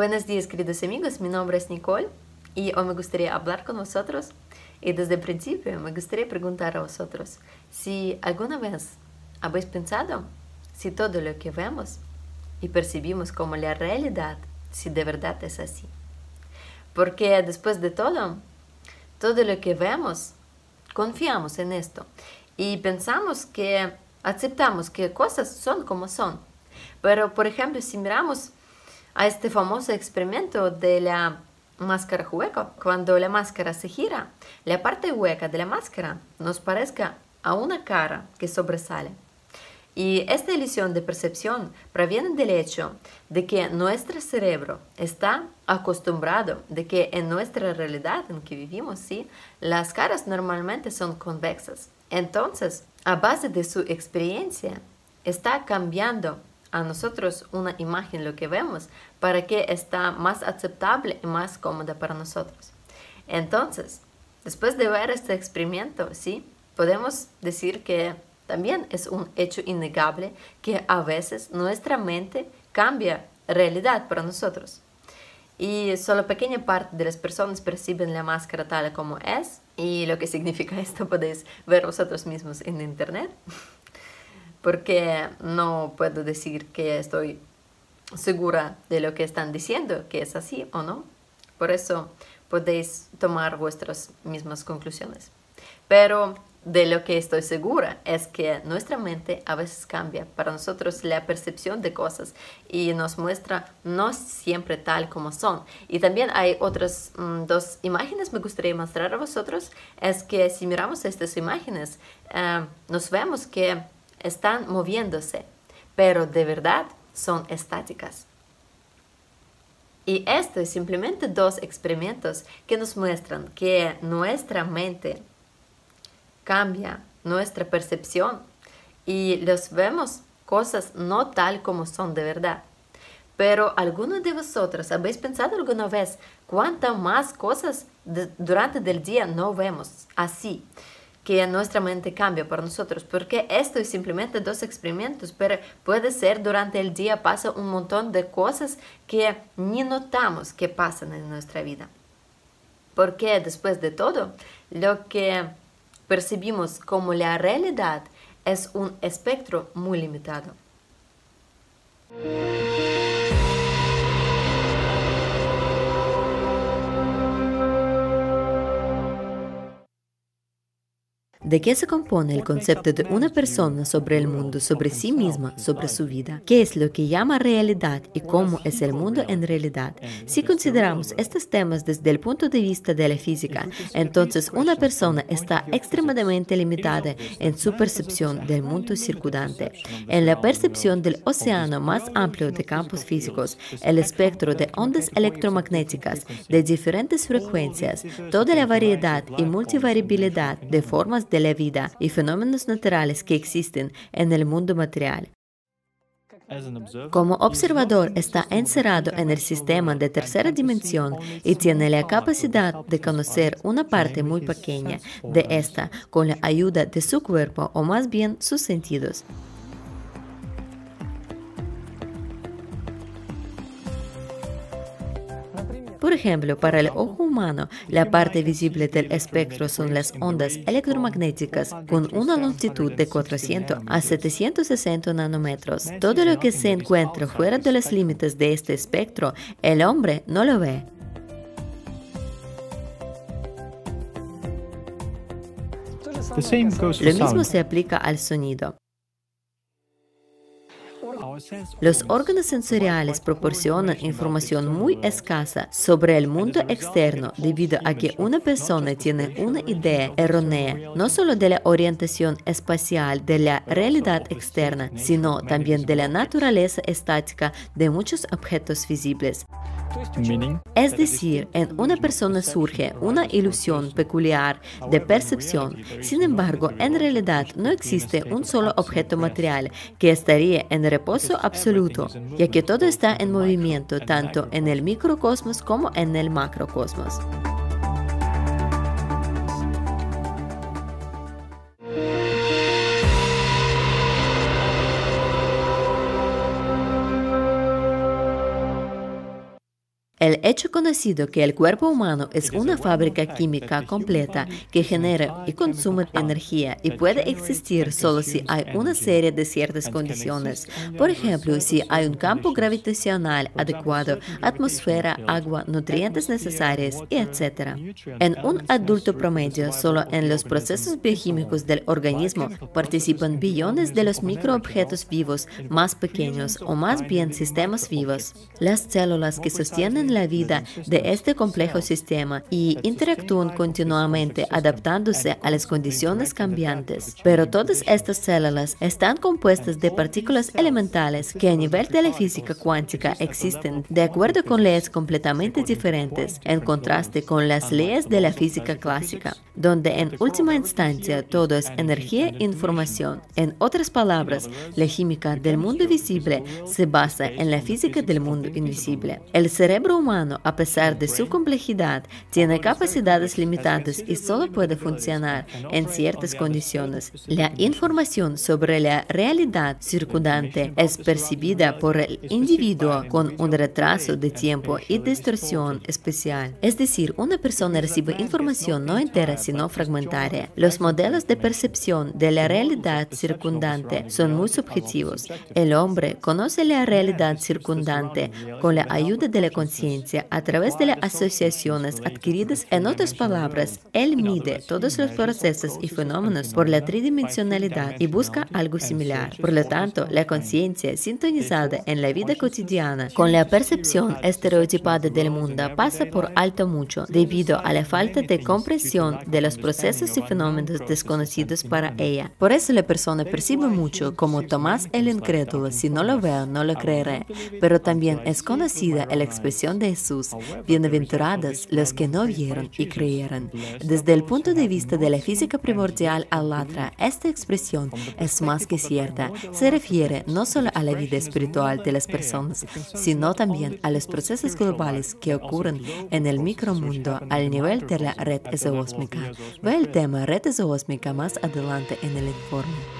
Buenos días, queridos amigos. Mi nombre es Nicole y hoy me gustaría hablar con vosotros. Y desde el principio me gustaría preguntar a vosotros si alguna vez habéis pensado si todo lo que vemos y percibimos como la realidad, si de verdad es así. Porque después de todo, todo lo que vemos, confiamos en esto y pensamos que aceptamos que cosas son como son. Pero, por ejemplo, si miramos a este famoso experimento de la máscara hueca. Cuando la máscara se gira, la parte hueca de la máscara nos parezca a una cara que sobresale. Y esta ilusión de percepción proviene del hecho de que nuestro cerebro está acostumbrado de que en nuestra realidad en que vivimos, ¿sí? las caras normalmente son convexas. Entonces, a base de su experiencia, está cambiando a nosotros una imagen, lo que vemos, para que está más aceptable y más cómoda para nosotros. Entonces, después de ver este experimento, sí, podemos decir que también es un hecho innegable que a veces nuestra mente cambia realidad para nosotros. Y solo pequeña parte de las personas perciben la máscara tal como es y lo que significa esto podéis ver vosotros mismos en internet porque no puedo decir que estoy segura de lo que están diciendo, que es así o no. Por eso podéis tomar vuestras mismas conclusiones. Pero de lo que estoy segura es que nuestra mente a veces cambia para nosotros la percepción de cosas y nos muestra no siempre tal como son. Y también hay otras mm, dos imágenes me gustaría mostrar a vosotros. Es que si miramos estas imágenes, eh, nos vemos que están moviéndose, pero de verdad son estáticas. Y esto es simplemente dos experimentos que nos muestran que nuestra mente cambia nuestra percepción y los vemos cosas no tal como son de verdad. Pero algunos de vosotros habéis pensado alguna vez cuántas más cosas durante el día no vemos así que nuestra mente cambia por nosotros, porque esto es simplemente dos experimentos, pero puede ser durante el día pasa un montón de cosas que ni notamos que pasan en nuestra vida. Porque después de todo, lo que percibimos como la realidad es un espectro muy limitado. ¿De qué se compone el concepto de una persona sobre el mundo, sobre sí misma, sobre su vida? ¿Qué es lo que llama realidad y cómo es el mundo en realidad? Si consideramos estos temas desde el punto de vista de la física, entonces una persona está extremadamente limitada en su percepción del mundo circundante. En la percepción del océano más amplio de campos físicos, el espectro de ondas electromagnéticas de diferentes frecuencias, toda la variedad y multivariabilidad de formas de la vida y fenómenos naturales que existen en el mundo material. Como observador está encerrado en el sistema de tercera dimensión y tiene la capacidad de conocer una parte muy pequeña de esta con la ayuda de su cuerpo o más bien sus sentidos. Por ejemplo, para el ojo humano, la parte visible del espectro son las ondas electromagnéticas con una longitud de 400 a 760 nanómetros. Todo lo que se encuentra fuera de los límites de este espectro, el hombre no lo ve. Lo mismo se aplica al sonido. Los órganos sensoriales proporcionan información muy escasa sobre el mundo externo debido a que una persona tiene una idea errónea no solo de la orientación espacial de la realidad externa, sino también de la naturaleza estática de muchos objetos visibles. Es decir, en una persona surge una ilusión peculiar de percepción. Sin embargo, en realidad no existe un solo objeto material que estaría en reposo absoluto, ya que todo está en movimiento tanto en el microcosmos como en el macrocosmos. El hecho conocido que el cuerpo humano es una fábrica química completa que genera y consume energía y puede existir solo si hay una serie de ciertas condiciones. Por ejemplo, si hay un campo gravitacional adecuado, atmósfera, agua, nutrientes necesarios, etc. En un adulto promedio, solo en los procesos bioquímicos del organismo participan billones de los microobjetos vivos más pequeños o más bien sistemas vivos. Las células que sostienen la vida de este complejo sistema y interactúan continuamente adaptándose a las condiciones cambiantes. Pero todas estas células están compuestas de partículas elementales que a nivel de la física cuántica existen de acuerdo con leyes completamente diferentes, en contraste con las leyes de la física clásica, donde en última instancia todo es energía e información. En otras palabras, la química del mundo visible se basa en la física del mundo invisible. El cerebro humano, a pesar de su complejidad, tiene capacidades limitadas y solo puede funcionar en ciertas condiciones. La información sobre la realidad circundante es percibida por el individuo con un retraso de tiempo y distorsión especial. Es decir, una persona recibe información no entera sino fragmentaria. Los modelos de percepción de la realidad circundante son muy subjetivos. El hombre conoce la realidad circundante con la ayuda de la conciencia a través de las asociaciones adquiridas. En otras palabras, él mide todos los procesos y fenómenos por la tridimensionalidad y busca algo similar. Por lo tanto, la conciencia sintonizada en la vida cotidiana con la percepción estereotipada del mundo pasa por alto mucho debido a la falta de comprensión de los procesos y fenómenos desconocidos para ella. Por eso la persona percibe mucho como Tomás el incrédulo, si no lo veo, no lo creeré, pero también es conocida la expresión de Jesús, bienaventurados los que no vieron y creyeron. Desde el punto de vista de la física primordial alatra, esta expresión es más que cierta. Se refiere no solo a la vida espiritual de las personas, sino también a los procesos globales que ocurren en el micromundo al nivel de la red exoósmica. Ve el tema red exoósmica más adelante en el informe.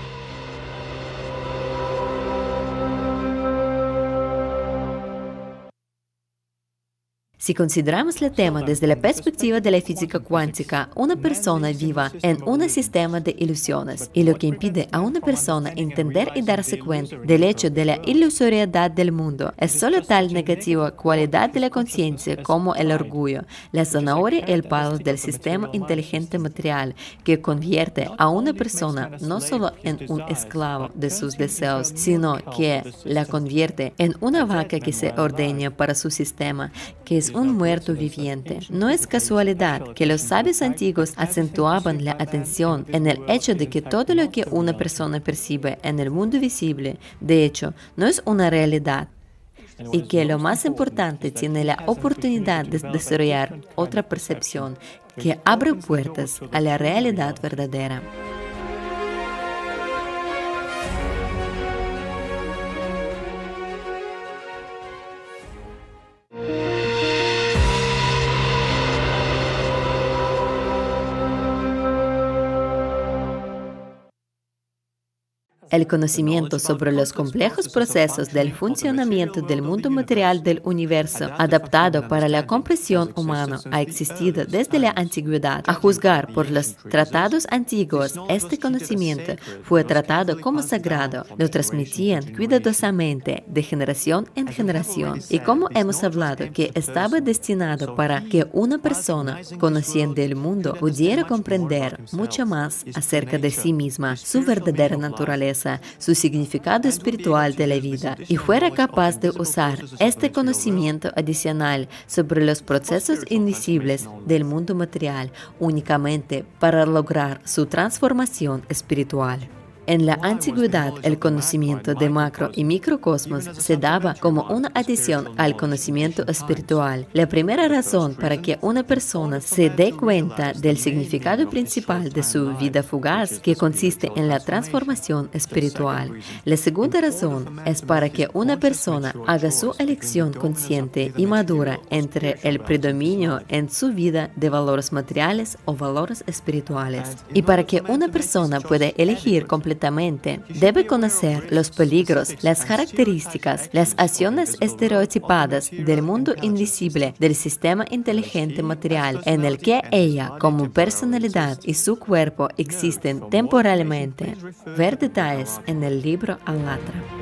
Si consideramos el tema desde la perspectiva de la física cuántica, una persona viva en un sistema de ilusiones y lo que impide a una persona entender y darse cuenta del hecho de la ilusoriedad del mundo es solo tal negativa cualidad de la conciencia como el orgullo, la zanahoria y el palo del sistema inteligente material que convierte a una persona no solo en un esclavo de sus deseos, sino que la convierte en una vaca que se ordena para su sistema, que es un muerto viviente. No es casualidad que los sabios antiguos acentuaban la atención en el hecho de que todo lo que una persona percibe en el mundo visible, de hecho, no es una realidad, y que lo más importante tiene la oportunidad de desarrollar otra percepción que abre puertas a la realidad verdadera. El conocimiento sobre los complejos procesos del funcionamiento del mundo material del universo, adaptado para la comprensión humana, ha existido desde la antigüedad. A juzgar por los tratados antiguos, este conocimiento fue tratado como sagrado. Lo transmitían cuidadosamente de generación en generación. Y como hemos hablado que estaba destinado para que una persona, conociendo el mundo, pudiera comprender mucho más acerca de sí misma, su verdadera naturaleza su significado espiritual de la vida y fuera capaz de usar este conocimiento adicional sobre los procesos invisibles del mundo material únicamente para lograr su transformación espiritual. En la antigüedad, el conocimiento de macro y microcosmos se daba como una adición al conocimiento espiritual. La primera razón para que una persona se dé cuenta del significado principal de su vida fugaz, que consiste en la transformación espiritual. La segunda razón es para que una persona haga su elección consciente y madura entre el predominio en su vida de valores materiales o valores espirituales. Y para que una persona pueda elegir completamente completamente, debe conocer los peligros, las características, las acciones estereotipadas del mundo invisible del sistema inteligente material en el que ella como personalidad y su cuerpo existen temporalmente. Ver detalles en el libro Alatra.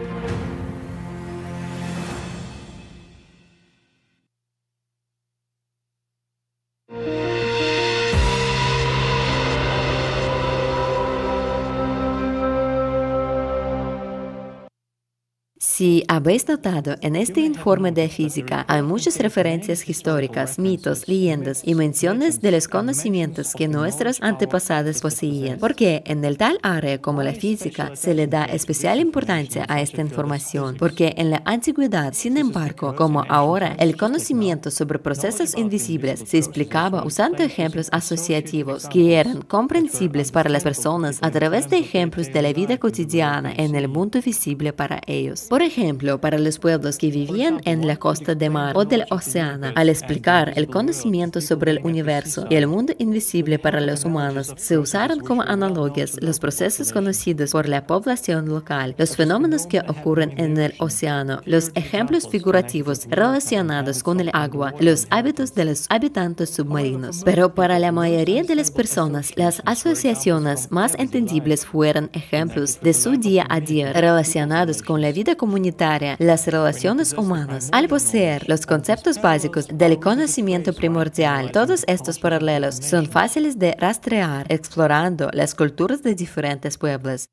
Habéis notado, en este informe de física hay muchas referencias históricas, mitos, leyendas y menciones de los conocimientos que nuestros antepasados poseían, porque en el tal área como la física se le da especial importancia a esta información, porque en la antigüedad, sin embargo, como ahora, el conocimiento sobre procesos invisibles se explicaba usando ejemplos asociativos que eran comprensibles para las personas a través de ejemplos de la vida cotidiana en el mundo visible para ellos. Por ejemplo, para los pueblos que vivían en la costa de mar o del océano, al explicar el conocimiento sobre el universo y el mundo invisible para los humanos, se usaron como analogias los procesos conocidos por la población local, los fenómenos que ocurren en el océano, los ejemplos figurativos relacionados con el agua, los hábitos de los habitantes submarinos. Pero para la mayoría de las personas, las asociaciones más entendibles fueron ejemplos de su día a día relacionados con la vida comunitaria las relaciones humanas. Al poseer los conceptos básicos del conocimiento primordial, todos estos paralelos son fáciles de rastrear explorando las culturas de diferentes pueblos.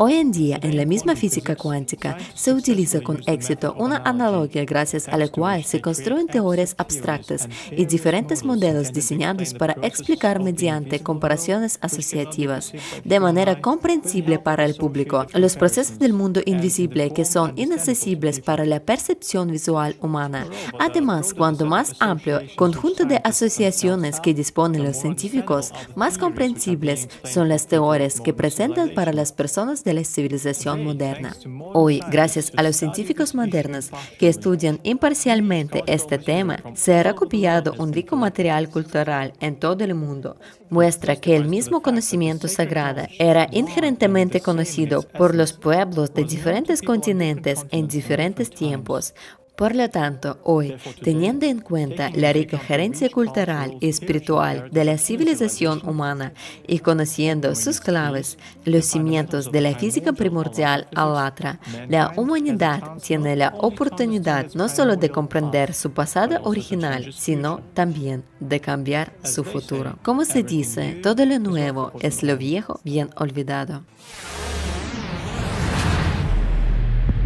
Hoy en día, en la misma física cuántica, se utiliza con éxito una analogía gracias a la cual se construyen teorías abstractas y diferentes modelos diseñados para explicar mediante comparaciones asociativas, de manera comprensible para el público, los procesos del mundo invisible que son inaccesibles para la percepción visual humana. Además, cuanto más amplio conjunto de asociaciones que disponen los científicos, más comprensibles son las teorías que presentan para las personas la civilización moderna. Hoy, gracias a los científicos modernos que estudian imparcialmente este tema, se ha recopiado un rico material cultural en todo el mundo. Muestra que el mismo conocimiento sagrado era inherentemente conocido por los pueblos de diferentes continentes en diferentes tiempos, por lo tanto, hoy, teniendo en cuenta la rica gerencia cultural y espiritual de la civilización humana y conociendo sus claves, los cimientos de la física primordial alatra, la humanidad tiene la oportunidad no solo de comprender su pasado original, sino también de cambiar su futuro. Como se dice, todo lo nuevo es lo viejo bien olvidado.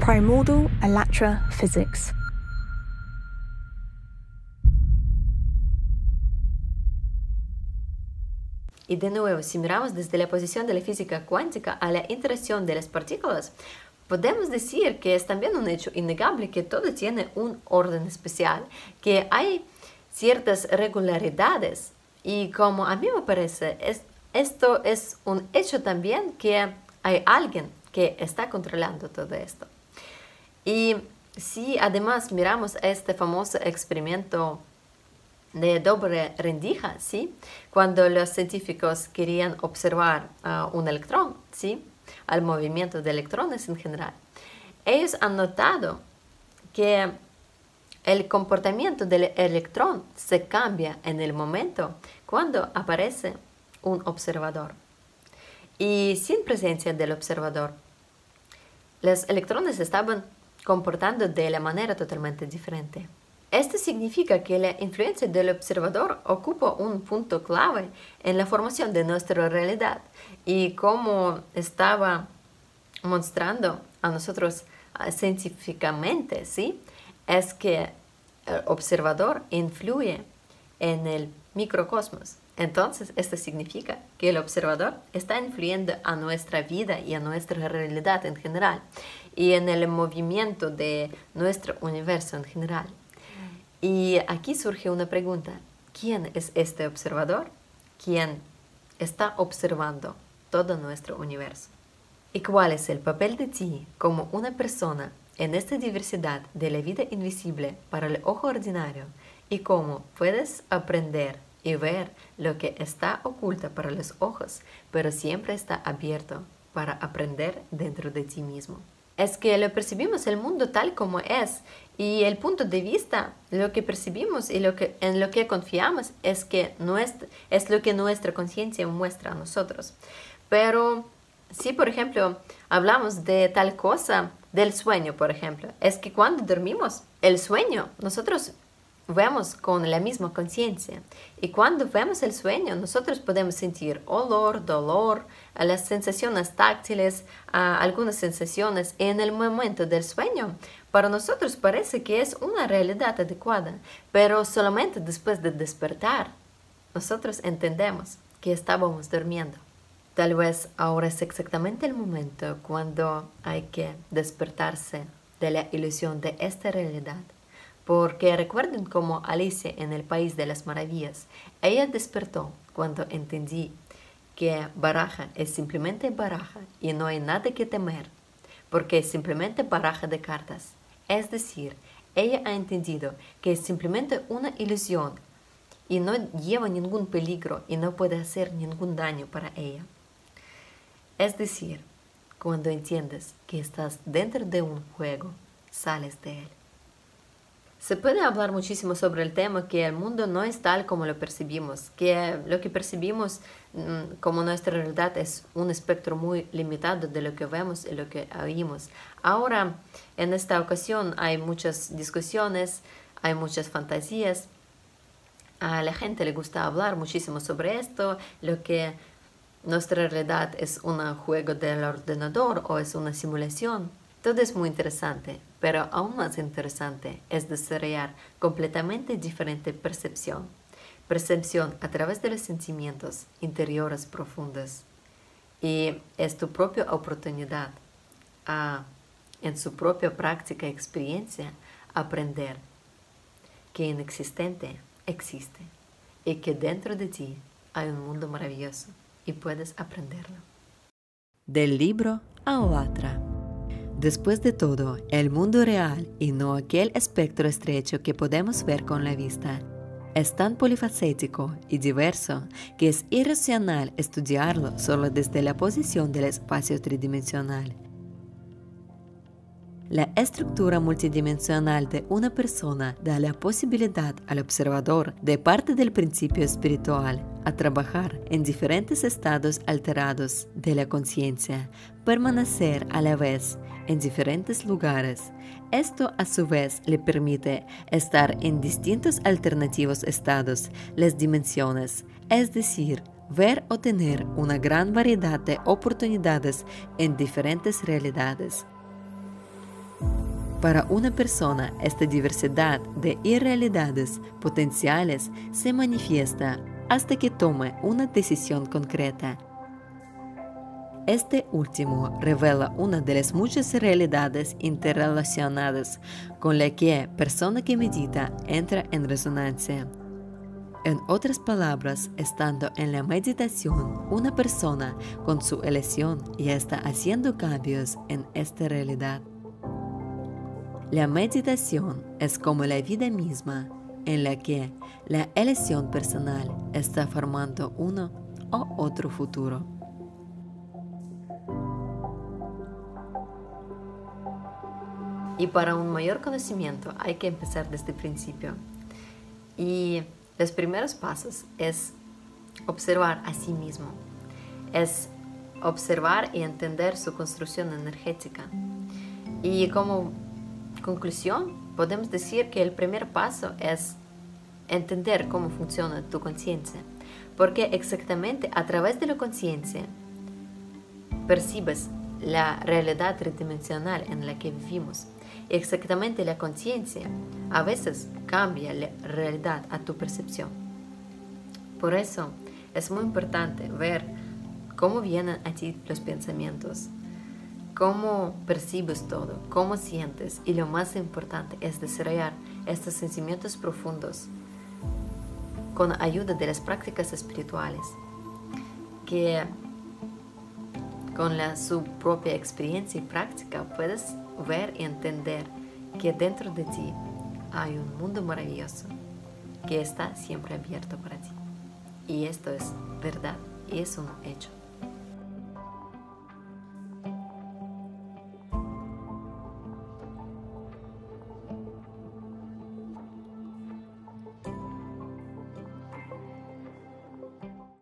Primordial Alatra Physics Y de nuevo, si miramos desde la posición de la física cuántica a la interacción de las partículas, podemos decir que es también un hecho innegable que todo tiene un orden especial, que hay ciertas regularidades y como a mí me parece, es, esto es un hecho también que hay alguien que está controlando todo esto. Y si además miramos este famoso experimento de doble rendija, ¿sí? Cuando los científicos querían observar un electrón, ¿sí? Al movimiento de electrones en general. Ellos han notado que el comportamiento del electrón se cambia en el momento cuando aparece un observador. Y sin presencia del observador, los electrones estaban comportando de la manera totalmente diferente. Esto significa que la influencia del observador ocupa un punto clave en la formación de nuestra realidad y como estaba mostrando a nosotros ah, científicamente, ¿sí? es que el observador influye en el microcosmos. Entonces, esto significa que el observador está influyendo a nuestra vida y a nuestra realidad en general y en el movimiento de nuestro universo en general. Y aquí surge una pregunta. ¿Quién es este observador? ¿Quién está observando todo nuestro universo? ¿Y cuál es el papel de ti como una persona en esta diversidad de la vida invisible para el ojo ordinario y cómo puedes aprender y ver lo que está oculto para los ojos, pero siempre está abierto para aprender dentro de ti mismo. Es que lo percibimos el mundo tal como es y el punto de vista, lo que percibimos y lo que, en lo que confiamos es, que nuestra, es lo que nuestra conciencia muestra a nosotros. Pero si, por ejemplo, hablamos de tal cosa, del sueño, por ejemplo, es que cuando dormimos, el sueño, nosotros vemos con la misma conciencia. Y cuando vemos el sueño, nosotros podemos sentir olor, dolor, las sensaciones táctiles, algunas sensaciones en el momento del sueño. Para nosotros parece que es una realidad adecuada, pero solamente después de despertar, nosotros entendemos que estábamos durmiendo. Tal vez ahora es exactamente el momento cuando hay que despertarse de la ilusión de esta realidad porque recuerden como Alicia en el País de las Maravillas, ella despertó cuando entendí que baraja es simplemente baraja y no hay nada que temer, porque es simplemente baraja de cartas. Es decir, ella ha entendido que es simplemente una ilusión y no lleva ningún peligro y no puede hacer ningún daño para ella. Es decir, cuando entiendes que estás dentro de un juego, sales de él. Se puede hablar muchísimo sobre el tema que el mundo no es tal como lo percibimos, que lo que percibimos mm, como nuestra realidad es un espectro muy limitado de lo que vemos y lo que oímos. Ahora, en esta ocasión hay muchas discusiones, hay muchas fantasías. A la gente le gusta hablar muchísimo sobre esto, lo que nuestra realidad es un juego del ordenador o es una simulación. Todo es muy interesante, pero aún más interesante es desarrollar completamente diferente percepción. Percepción a través de los sentimientos interiores profundos. Y es tu propia oportunidad a, en su propia práctica y experiencia, aprender que inexistente existe y que dentro de ti hay un mundo maravilloso y puedes aprenderlo. Del libro a otra. Después de todo, el mundo real y no aquel espectro estrecho que podemos ver con la vista es tan polifacético y diverso que es irracional estudiarlo solo desde la posición del espacio tridimensional. La estructura multidimensional de una persona da la posibilidad al observador de parte del principio espiritual a trabajar en diferentes estados alterados de la conciencia, permanecer a la vez en diferentes lugares. Esto a su vez le permite estar en distintos alternativos estados, las dimensiones, es decir, ver o tener una gran variedad de oportunidades en diferentes realidades. Para una persona, esta diversidad de irrealidades potenciales se manifiesta hasta que tome una decisión concreta este último revela una de las muchas realidades interrelacionadas con la que persona que medita entra en resonancia. En otras palabras, estando en la meditación, una persona con su elección ya está haciendo cambios en esta realidad. La meditación es como la vida misma, en la que la elección personal está formando uno o otro futuro. Y para un mayor conocimiento hay que empezar desde el principio. Y los primeros pasos es observar a sí mismo, es observar y entender su construcción energética. Y como conclusión, podemos decir que el primer paso es entender cómo funciona tu conciencia, porque exactamente a través de la conciencia percibes la realidad tridimensional en la que vivimos exactamente la conciencia a veces cambia la realidad a tu percepción. Por eso es muy importante ver cómo vienen a ti los pensamientos, cómo percibes todo, cómo sientes y lo más importante es desarrollar estos sentimientos profundos con ayuda de las prácticas espirituales que con la, su propia experiencia y práctica puedes ver y entender que dentro de ti hay un mundo maravilloso que está siempre abierto para ti. Y esto es verdad y es un hecho.